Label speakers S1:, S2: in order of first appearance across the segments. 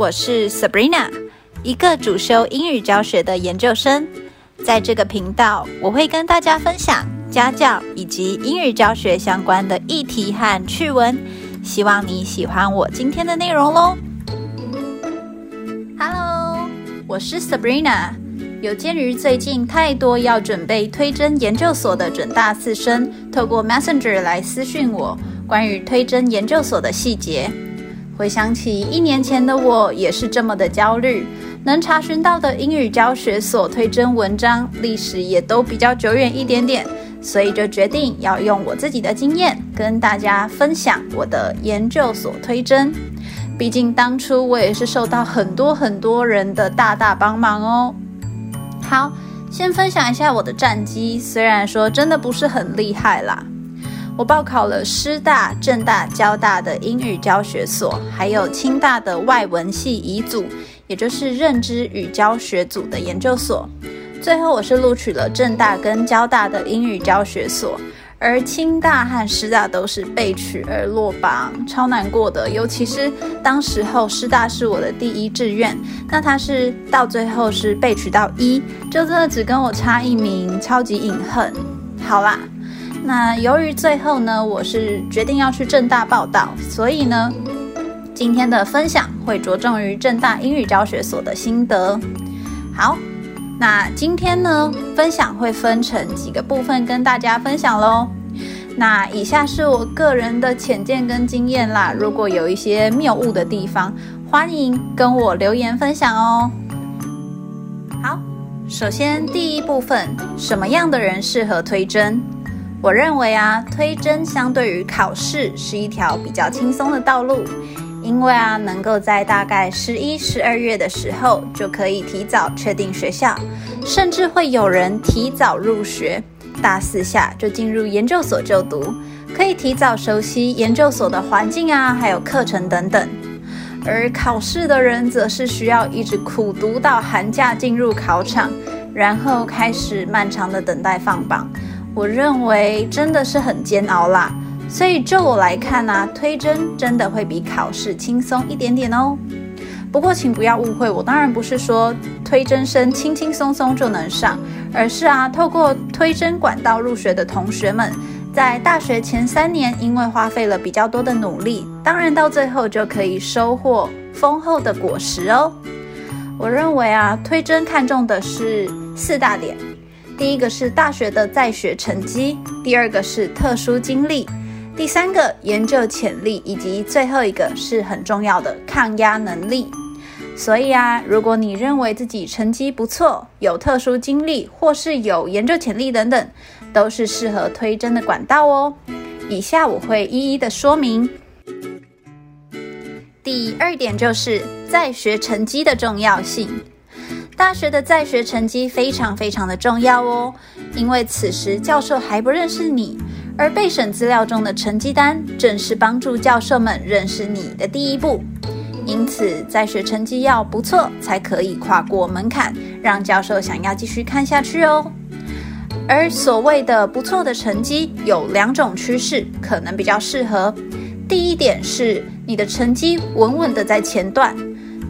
S1: 我是 Sabrina，一个主修英语教学的研究生。在这个频道，我会跟大家分享家教以及英语教学相关的议题和趣闻。希望你喜欢我今天的内容喽。Hello，我是 Sabrina。有鉴于最近太多要准备推甄研究所的准大四生，透过 Messenger 来私讯我关于推甄研究所的细节。回想起一年前的我，也是这么的焦虑。能查询到的英语教学所推真文章历史也都比较久远一点点，所以就决定要用我自己的经验跟大家分享我的研究所推真。毕竟当初我也是受到很多很多人的大大帮忙哦。好，先分享一下我的战绩，虽然说真的不是很厉害啦。我报考了师大、政大、交大的英语教学所，还有清大的外文系乙组，也就是认知与教学组的研究所。最后我是录取了政大跟交大的英语教学所，而清大和师大都是被取而落榜，超难过的。尤其是当时候师大是我的第一志愿，那他是到最后是被取到一，就真的只跟我差一名，超级隐恨。好啦。那由于最后呢，我是决定要去正大报道，所以呢，今天的分享会着重于正大英语教学所的心得。好，那今天呢，分享会分成几个部分跟大家分享喽。那以下是我个人的浅见跟经验啦，如果有一些谬误的地方，欢迎跟我留言分享哦。好，首先第一部分，什么样的人适合推甄？我认为啊，推甄相对于考试是一条比较轻松的道路，因为啊，能够在大概十一、十二月的时候就可以提早确定学校，甚至会有人提早入学，大四下就进入研究所就读，可以提早熟悉研究所的环境啊，还有课程等等。而考试的人则是需要一直苦读到寒假进入考场，然后开始漫长的等待放榜。我认为真的是很煎熬啦，所以就我来看呢，推甄真的会比考试轻松一点点哦。不过请不要误会，我当然不是说推甄生轻轻松松就能上，而是啊，透过推甄管道入学的同学们，在大学前三年因为花费了比较多的努力，当然到最后就可以收获丰厚的果实哦。我认为啊，推甄看重的是四大点。第一个是大学的在学成绩，第二个是特殊经历，第三个研究潜力，以及最后一个是很重要的抗压能力。所以啊，如果你认为自己成绩不错，有特殊经历，或是有研究潜力等等，都是适合推甄的管道哦。以下我会一一的说明。第二点就是在学成绩的重要性。大学的在学成绩非常非常的重要哦，因为此时教授还不认识你，而备审资料中的成绩单正是帮助教授们认识你的第一步。因此，在学成绩要不错，才可以跨过门槛，让教授想要继续看下去哦。而所谓的不错的成绩，有两种趋势可能比较适合。第一点是你的成绩稳稳的在前段。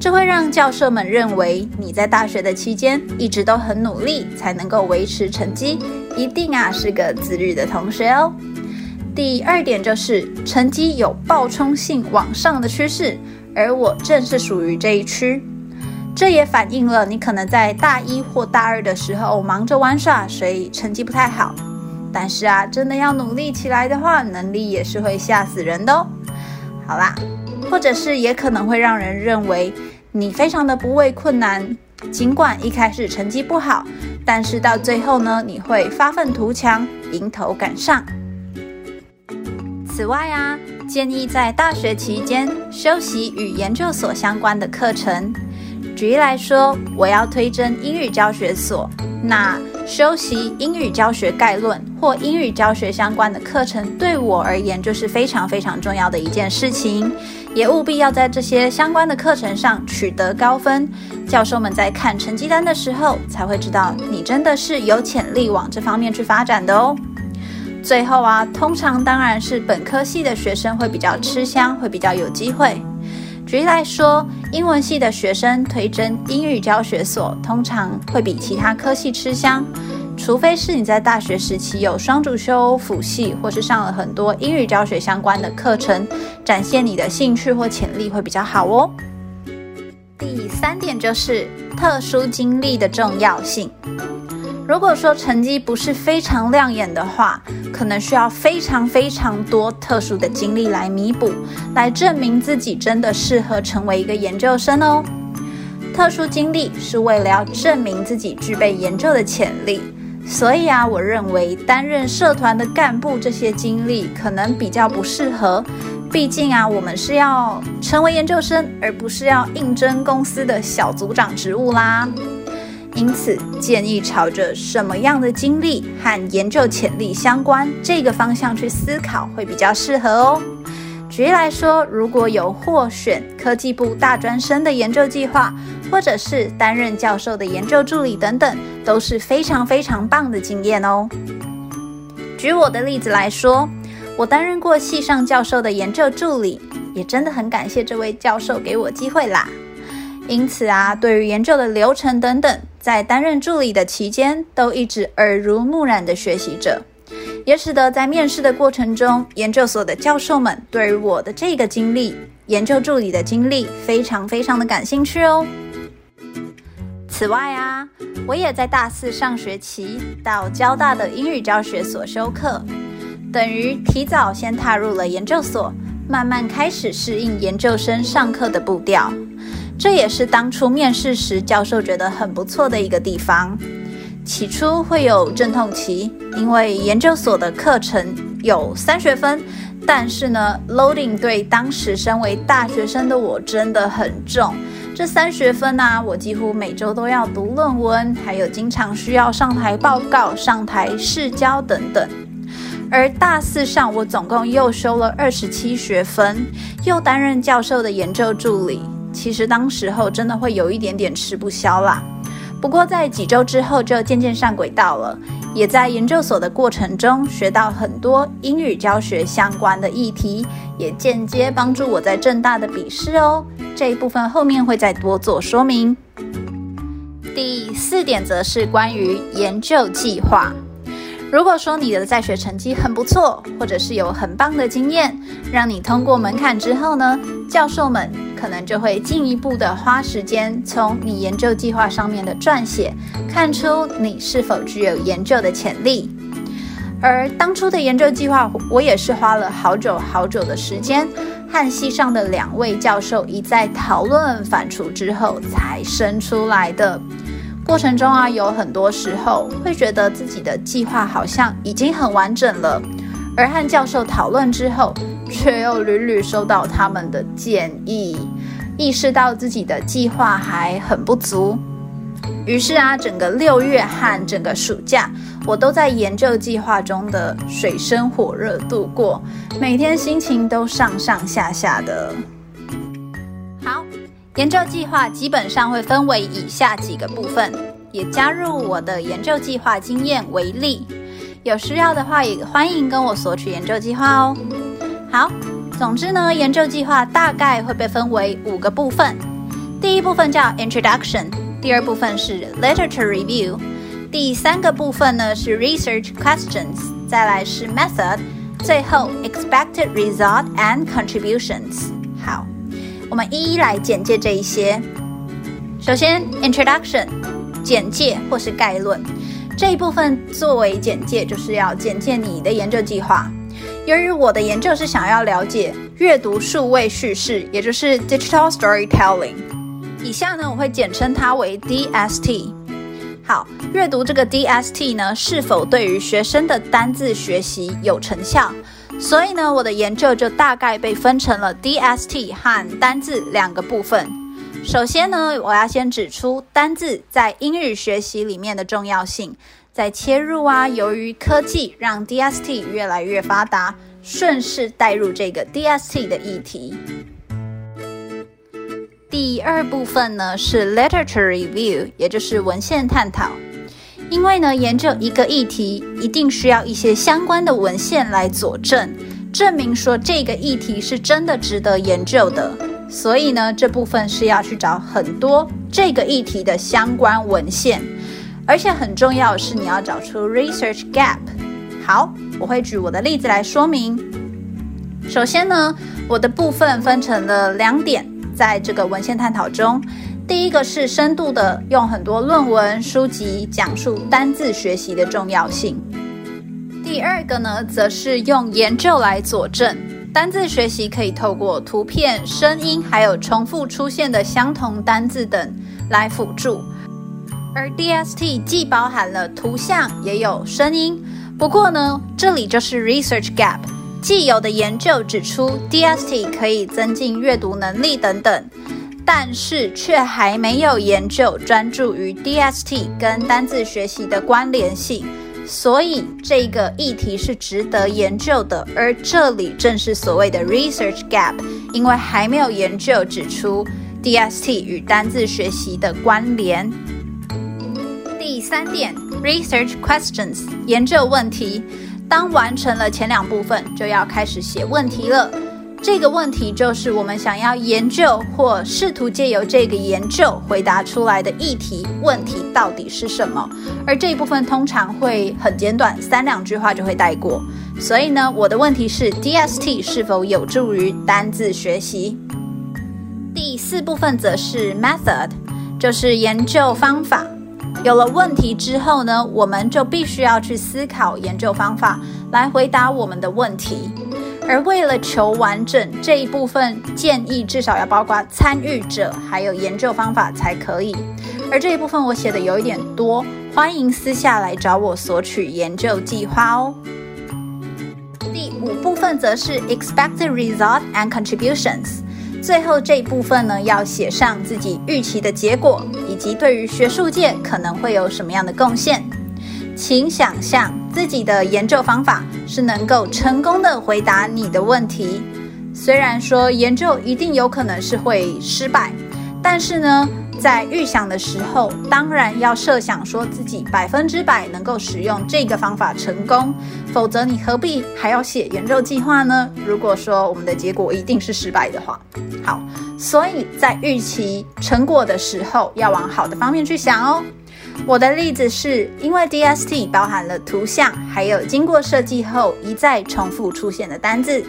S1: 这会让教授们认为你在大学的期间一直都很努力，才能够维持成绩，一定啊是个自律的同学哦。第二点就是成绩有暴冲性往上的趋势，而我正是属于这一区。这也反映了你可能在大一或大二的时候忙着玩耍，所以成绩不太好。但是啊，真的要努力起来的话，能力也是会吓死人的哦。好啦。或者是也可能会让人认为你非常的不畏困难，尽管一开始成绩不好，但是到最后呢，你会发愤图强，迎头赶上。此外啊，建议在大学期间修习与研究所相关的课程。举例来说，我要推甄英语教学所，那修习英语教学概论或英语教学相关的课程，对我而言就是非常非常重要的一件事情。也务必要在这些相关的课程上取得高分，教授们在看成绩单的时候，才会知道你真的是有潜力往这方面去发展的哦。最后啊，通常当然是本科系的学生会比较吃香，会比较有机会。举例来说，英文系的学生推甄英语教学所，通常会比其他科系吃香。除非是你在大学时期有双主修辅系，或是上了很多英语教学相关的课程，展现你的兴趣或潜力会比较好哦。第三点就是特殊经历的重要性。如果说成绩不是非常亮眼的话，可能需要非常非常多特殊的经历来弥补，来证明自己真的适合成为一个研究生哦。特殊经历是为了要证明自己具备研究的潜力。所以啊，我认为担任社团的干部这些经历可能比较不适合，毕竟啊，我们是要成为研究生，而不是要应征公司的小组长职务啦。因此，建议朝着什么样的经历和研究潜力相关这个方向去思考，会比较适合哦。举例来说，如果有获选科技部大专生的研究计划，或者是担任教授的研究助理等等，都是非常非常棒的经验哦。举我的例子来说，我担任过系上教授的研究助理，也真的很感谢这位教授给我机会啦。因此啊，对于研究的流程等等，在担任助理的期间，都一直耳濡目染的学习着。也使得在面试的过程中，研究所的教授们对于我的这个经历，研究助理的经历，非常非常的感兴趣哦。此外啊，我也在大四上学期到交大的英语教学所修课，等于提早先踏入了研究所，慢慢开始适应研究生上课的步调。这也是当初面试时教授觉得很不错的一个地方。起初会有阵痛期，因为研究所的课程有三学分，但是呢，loading 对当时身为大学生的我真的很重。这三学分呢，我几乎每周都要读论文，还有经常需要上台报告、上台试教等等。而大四上，我总共又修了二十七学分，又担任教授的研究助理，其实当时候真的会有一点点吃不消啦。不过，在几周之后就渐渐上轨道了，也在研究所的过程中学到很多英语教学相关的议题，也间接帮助我在正大的笔试哦。这一部分后面会再多做说明。第四点则是关于研究计划。如果说你的在学成绩很不错，或者是有很棒的经验，让你通过门槛之后呢，教授们可能就会进一步的花时间从你研究计划上面的撰写，看出你是否具有研究的潜力。而当初的研究计划，我也是花了好久好久的时间，和系上的两位教授一再讨论反刍之后才生出来的。过程中啊，有很多时候会觉得自己的计划好像已经很完整了，而和教授讨论之后，却又屡屡收到他们的建议，意识到自己的计划还很不足。于是啊，整个六月和整个暑假，我都在研究计划中的水深火热度过，每天心情都上上下下的。研究计划基本上会分为以下几个部分，也加入我的研究计划经验为例。有需要的话，也欢迎跟我索取研究计划哦。好，总之呢，研究计划大概会被分为五个部分。第一部分叫 Introduction，第二部分是 Literature Review，第三个部分呢是 Research Questions，再来是 Method，最后 Expected Result and Contributions。好。我们一一来简介这一些。首先，introduction，简介或是概论这一部分作为简介，就是要简介你的研究计划。由于我的研究是想要了解阅读数位叙事，也就是 digital storytelling，以下呢我会简称它为 DST。好，阅读这个 DST 呢，是否对于学生的单字学习有成效？所以呢，我的研究就大概被分成了 DST 和单字两个部分。首先呢，我要先指出单字在英语学习里面的重要性，再切入啊，由于科技让 DST 越来越发达，顺势带入这个 DST 的议题。第二部分呢是 Literature Review，也就是文献探讨。因为呢，研究一个议题一定需要一些相关的文献来佐证，证明说这个议题是真的值得研究的。所以呢，这部分是要去找很多这个议题的相关文献，而且很重要的是你要找出 research gap。好，我会举我的例子来说明。首先呢，我的部分分成了两点，在这个文献探讨中，第一个是深度的用很多论文书籍讲述单字学习的重要性。第二个呢，则是用研究来佐证单字学习可以透过图片、声音，还有重复出现的相同单字等来辅助。而 DST 既包含了图像，也有声音。不过呢，这里就是 research gap。既有的研究指出 DST 可以增进阅读能力等等，但是却还没有研究专注于 DST 跟单字学习的关联性。所以这个议题是值得研究的，而这里正是所谓的 research gap，因为还没有研究指出 DST 与单字学习的关联。第三点，research questions 研究问题，当完成了前两部分，就要开始写问题了。这个问题就是我们想要研究或试图借由这个研究回答出来的议题问题到底是什么，而这一部分通常会很简短，三两句话就会带过。所以呢，我的问题是 DST 是否有助于单字学习？第四部分则是 method，就是研究方法。有了问题之后呢，我们就必须要去思考研究方法来回答我们的问题。而为了求完整，这一部分建议至少要包括参与者还有研究方法才可以。而这一部分我写的有一点多，欢迎私下来找我索取研究计划哦。第五部分则是 expected result and contributions，最后这一部分呢要写上自己预期的结果，以及对于学术界可能会有什么样的贡献。请想象自己的研究方法是能够成功的回答你的问题。虽然说研究一定有可能是会失败，但是呢，在预想的时候，当然要设想说自己百分之百能够使用这个方法成功，否则你何必还要写研究计划呢？如果说我们的结果一定是失败的话，好，所以在预期成果的时候，要往好的方面去想哦。我的例子是因为 DST 包含了图像，还有经过设计后一再重复出现的单字，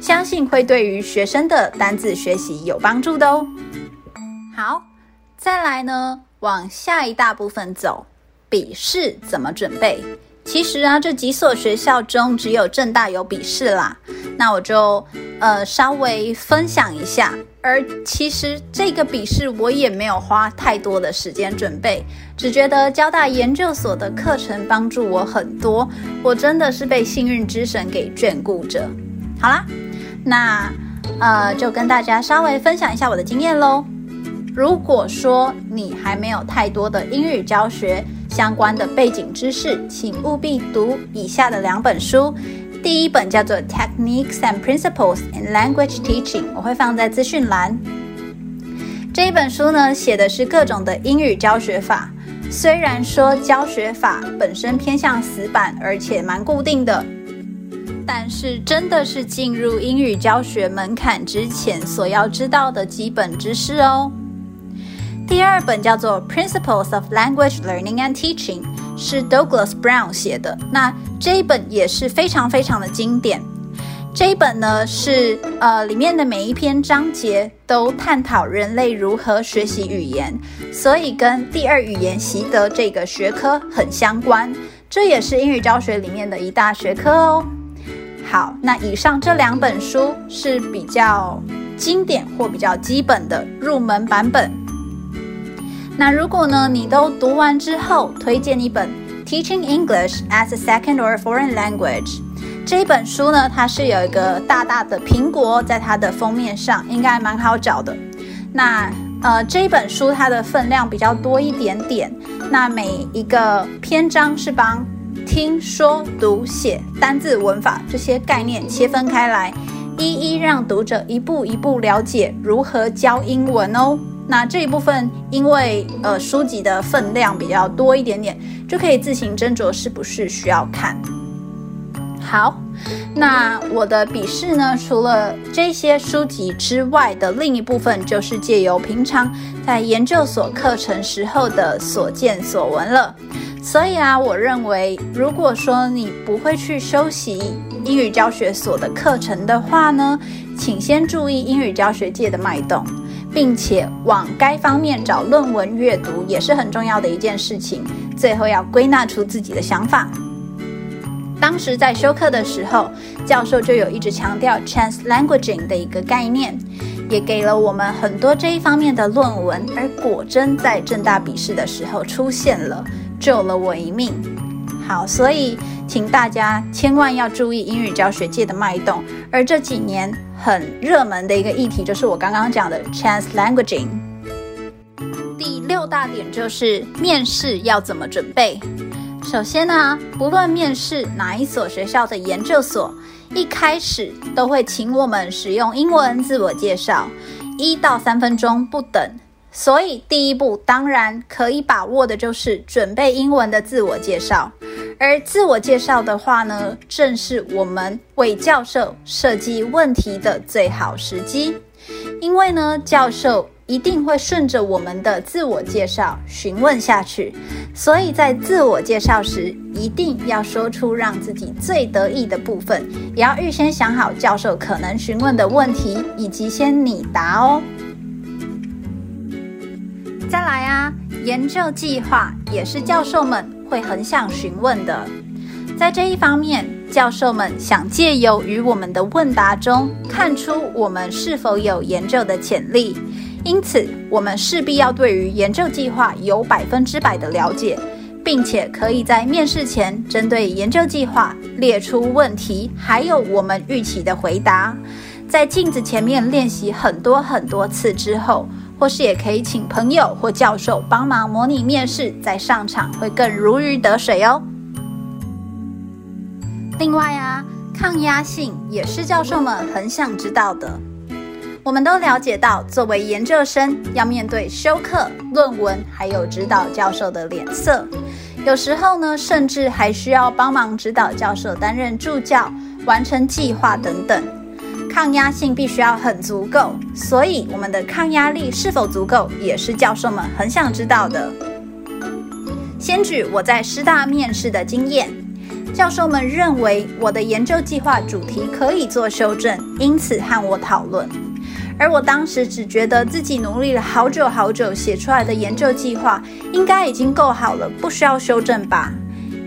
S1: 相信会对于学生的单字学习有帮助的哦。好，再来呢，往下一大部分走，笔试怎么准备？其实啊，这几所学校中只有正大有笔试啦。那我就呃稍微分享一下。而其实这个笔试我也没有花太多的时间准备，只觉得交大研究所的课程帮助我很多，我真的是被幸运之神给眷顾着。好啦，那呃就跟大家稍微分享一下我的经验喽。如果说你还没有太多的英语教学相关的背景知识，请务必读以下的两本书。第一本叫做《Techniques and Principles in Language Teaching》，我会放在资讯栏。这一本书呢，写的是各种的英语教学法。虽然说教学法本身偏向死板，而且蛮固定的，但是真的是进入英语教学门槛之前所要知道的基本知识哦。第二本叫做《Principles of Language Learning and Teaching》。是 Douglas Brown 写的，那这一本也是非常非常的经典。这一本呢是呃里面的每一篇章节都探讨人类如何学习语言，所以跟第二语言习得这个学科很相关。这也是英语教学里面的一大学科哦。好，那以上这两本书是比较经典或比较基本的入门版本。那如果呢，你都读完之后，推荐一本《Teaching English as a Second or Foreign Language》这一本书呢，它是有一个大大的苹果在它的封面上，应该蛮好找的。那呃，这一本书它的分量比较多一点点，那每一个篇章是帮听说读写单字文法这些概念切分开来，一一让读者一步一步了解如何教英文哦。那这一部分，因为呃书籍的分量比较多一点点，就可以自行斟酌是不是需要看。好，那我的笔试呢，除了这些书籍之外的另一部分，就是借由平常在研究所课程时候的所见所闻了。所以啊，我认为，如果说你不会去修习英语教学所的课程的话呢，请先注意英语教学界的脉动，并且往该方面找论文阅读，也是很重要的一件事情。最后要归纳出自己的想法。当时在修课的时候，教授就有一直强调 chance languaging 的一个概念，也给了我们很多这一方面的论文，而果真在正大笔试的时候出现了。救了我一命。好，所以请大家千万要注意英语教学界的脉动。而这几年很热门的一个议题，就是我刚刚讲的 chance languaging。第六大点就是面试要怎么准备。首先呢，不论面试哪一所学校的研究所，一开始都会请我们使用英文自我介绍，一到三分钟不等。所以，第一步当然可以把握的就是准备英文的自我介绍。而自我介绍的话呢，正是我们为教授设计问题的最好时机。因为呢，教授一定会顺着我们的自我介绍询问下去，所以在自我介绍时，一定要说出让自己最得意的部分，也要预先想好教授可能询问的问题，以及先拟答哦。再来啊，研究计划也是教授们会很想询问的。在这一方面，教授们想借由与我们的问答中看出我们是否有研究的潜力，因此我们势必要对于研究计划有百分之百的了解，并且可以在面试前针对研究计划列出问题，还有我们预期的回答，在镜子前面练习很多很多次之后。或是也可以请朋友或教授帮忙模拟面试，再上场会更如鱼得水哦。另外啊，抗压性也是教授们很想知道的。我们都了解到，作为研究生要面对修课、论文，还有指导教授的脸色，有时候呢，甚至还需要帮忙指导教授担任助教、完成计划等等。抗压性必须要很足够，所以我们的抗压力是否足够，也是教授们很想知道的。先举我在师大面试的经验，教授们认为我的研究计划主题可以做修正，因此和我讨论。而我当时只觉得自己努力了好久好久写出来的研究计划应该已经够好了，不需要修正吧。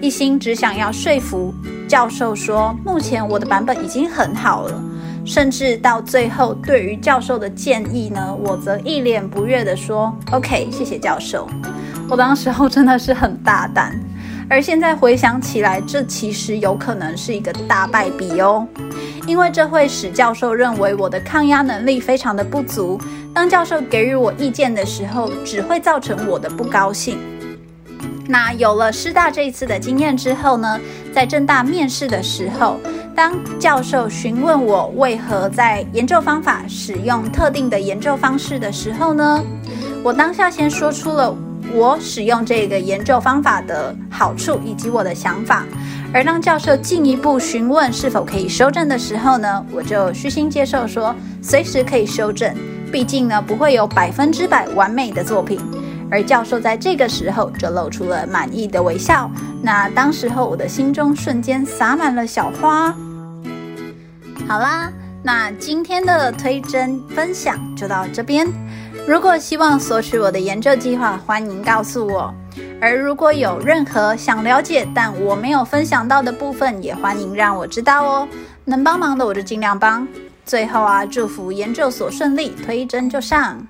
S1: 一心只想要说服教授说，目前我的版本已经很好了。甚至到最后，对于教授的建议呢，我则一脸不悦地说：“OK，谢谢教授。”我当时候真的是很大胆，而现在回想起来，这其实有可能是一个大败笔哦，因为这会使教授认为我的抗压能力非常的不足。当教授给予我意见的时候，只会造成我的不高兴。那有了师大这一次的经验之后呢，在正大面试的时候。当教授询问我为何在研究方法使用特定的研究方式的时候呢，我当下先说出了我使用这个研究方法的好处以及我的想法。而当教授进一步询问是否可以修正的时候呢，我就虚心接受说随时可以修正，毕竟呢不会有百分之百完美的作品。而教授在这个时候就露出了满意的微笑。那当时候我的心中瞬间洒满了小花。好啦，那今天的推针分享就到这边。如果希望索取我的研究计划，欢迎告诉我。而如果有任何想了解但我没有分享到的部分，也欢迎让我知道哦。能帮忙的我就尽量帮。最后啊，祝福研究所顺利，推针就上。